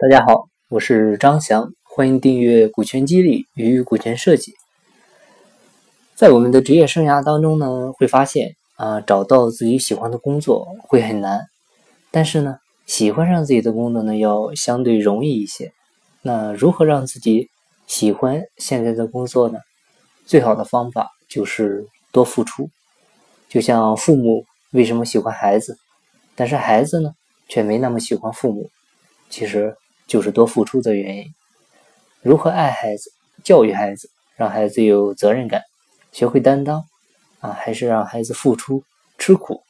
大家好，我是张翔，欢迎订阅《股权激励与股权设计》。在我们的职业生涯当中呢，会发现啊，找到自己喜欢的工作会很难，但是呢，喜欢上自己的工作呢，要相对容易一些。那如何让自己喜欢现在的工作呢？最好的方法就是多付出。就像父母为什么喜欢孩子，但是孩子呢，却没那么喜欢父母，其实。就是多付出的原因。如何爱孩子、教育孩子，让孩子有责任感、学会担当啊？还是让孩子付出、吃苦？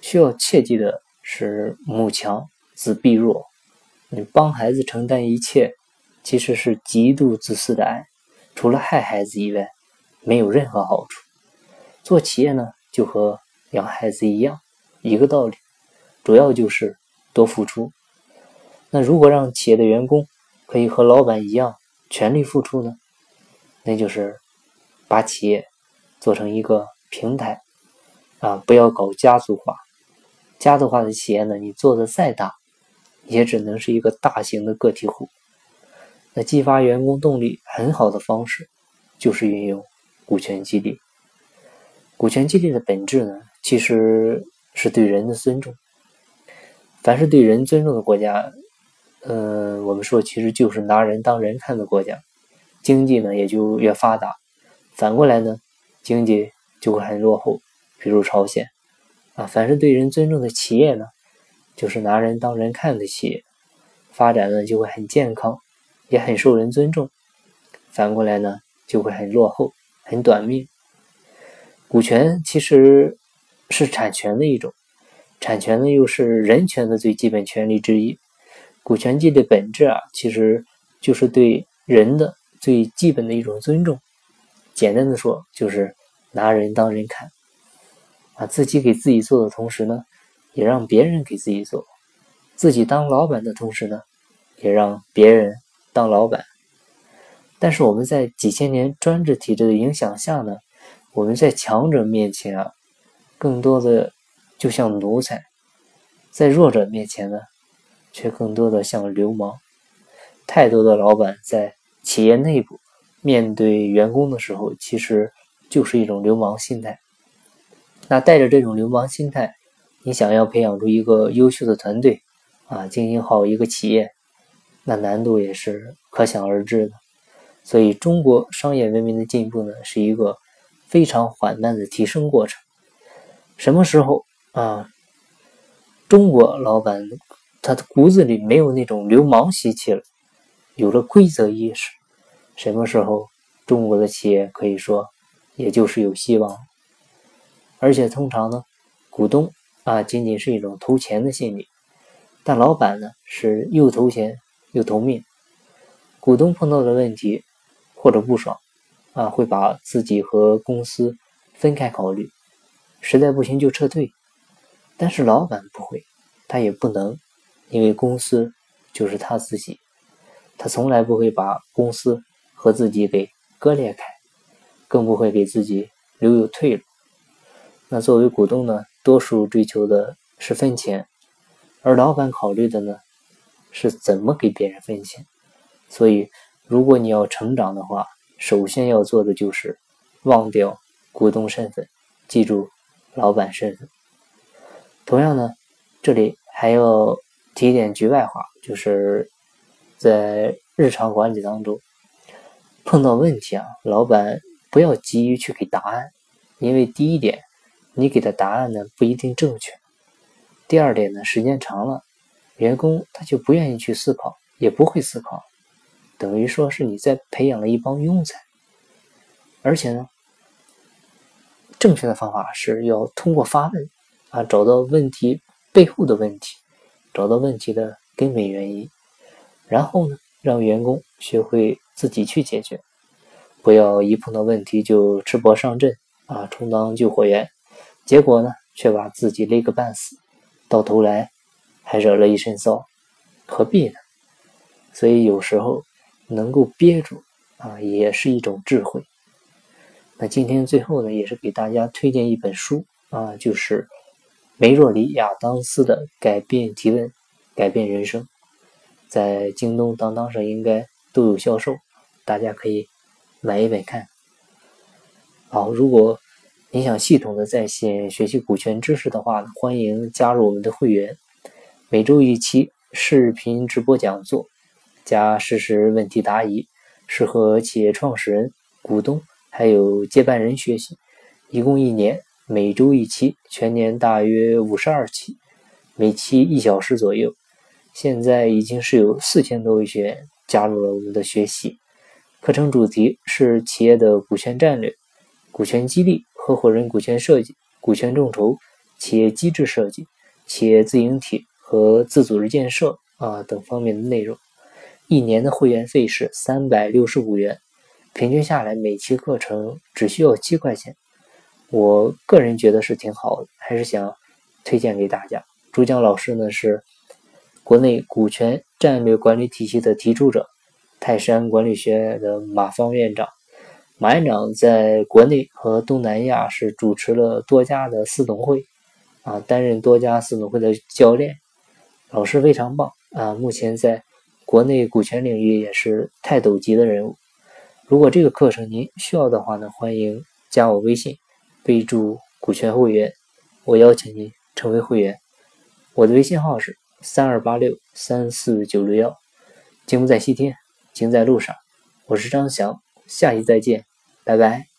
需要切记的是，母强子必弱。你帮孩子承担一切，其实是极度自私的爱，除了害孩子以外，没有任何好处。做企业呢，就和养孩子一样，一个道理，主要就是多付出。那如果让企业的员工可以和老板一样全力付出呢？那就是把企业做成一个平台啊，不要搞家族化。家族化的企业呢，你做的再大，也只能是一个大型的个体户。那激发员工动力很好的方式，就是运用股权激励。股权激励的本质呢，其实是对人的尊重。凡是对人尊重的国家。呃，我们说其实就是拿人当人看的国家，经济呢也就越发达。反过来呢，经济就会很落后。比如朝鲜啊，凡是对人尊重的企业呢，就是拿人当人看的企业，发展呢就会很健康，也很受人尊重。反过来呢，就会很落后，很短命。股权其实是产权的一种，产权呢又是人权的最基本权利之一。股权激励的本质啊，其实就是对人的最基本的一种尊重。简单的说，就是拿人当人看，啊，自己给自己做的同时呢，也让别人给自己做；自己当老板的同时呢，也让别人当老板。但是我们在几千年专制体制的影响下呢，我们在强者面前啊，更多的就像奴才；在弱者面前呢。却更多的像流氓，太多的老板在企业内部面对员工的时候，其实就是一种流氓心态。那带着这种流氓心态，你想要培养出一个优秀的团队啊，经营好一个企业，那难度也是可想而知的。所以，中国商业文明的进步呢，是一个非常缓慢的提升过程。什么时候啊，中国老板？他的骨子里没有那种流氓习气了，有了规则意识。什么时候中国的企业可以说也就是有希望？而且通常呢，股东啊仅仅是一种投钱的心理，但老板呢是又投钱又投命。股东碰到的问题或者不爽啊，会把自己和公司分开考虑，实在不行就撤退。但是老板不会，他也不能。因为公司就是他自己，他从来不会把公司和自己给割裂开，更不会给自己留有退路。那作为股东呢，多数追求的是分钱，而老板考虑的呢，是怎么给别人分钱。所以，如果你要成长的话，首先要做的就是忘掉股东身份，记住老板身份。同样呢，这里还要。提一点局外话，就是在日常管理当中碰到问题啊，老板不要急于去给答案，因为第一点，你给的答案呢不一定正确；第二点呢，时间长了，员工他就不愿意去思考，也不会思考，等于说是你在培养了一帮庸才。而且呢，正确的方法是要通过发问啊，找到问题背后的问题。找到问题的根本原因，然后呢，让员工学会自己去解决，不要一碰到问题就赤膊上阵啊，充当救火员，结果呢，却把自己累个半死，到头来还惹了一身骚，何必呢？所以有时候能够憋住啊，也是一种智慧。那今天最后呢，也是给大家推荐一本书啊，就是。梅若里亚当斯的改变提问，改变人生。在京东、当当上应该都有销售，大家可以买一本看。好，如果你想系统的在线学习股权知识的话，欢迎加入我们的会员，每周一期视频直播讲座加实时问题答疑，适合企业创始人、股东还有接班人学习。一共一年，每周一期，全年大约五十二期，每期一小时左右。现在已经是有四千多位学员加入了我们的学习。课程主题是企业的股权战略、股权激励、合伙人股权设计、股权众筹、企业机制设计、企业自营体和自组织建设啊等方面的内容。一年的会员费是三百六十五元，平均下来每期课程只需要七块钱。我个人觉得是挺好的，还是想推荐给大家。主讲老师呢是国内股权战略管理体系的提出者，泰山管理学院的马方院长。马院长在国内和东南亚是主持了多家的私董会，啊，担任多家私董会的教练。老师非常棒啊！目前在国内股权领域也是泰斗级的人物。如果这个课程您需要的话呢，欢迎加我微信。备注股权会员，我邀请您成为会员。我的微信号是三二八六三四九六幺。节目在西天，情在路上。我是张翔，下期再见，拜拜。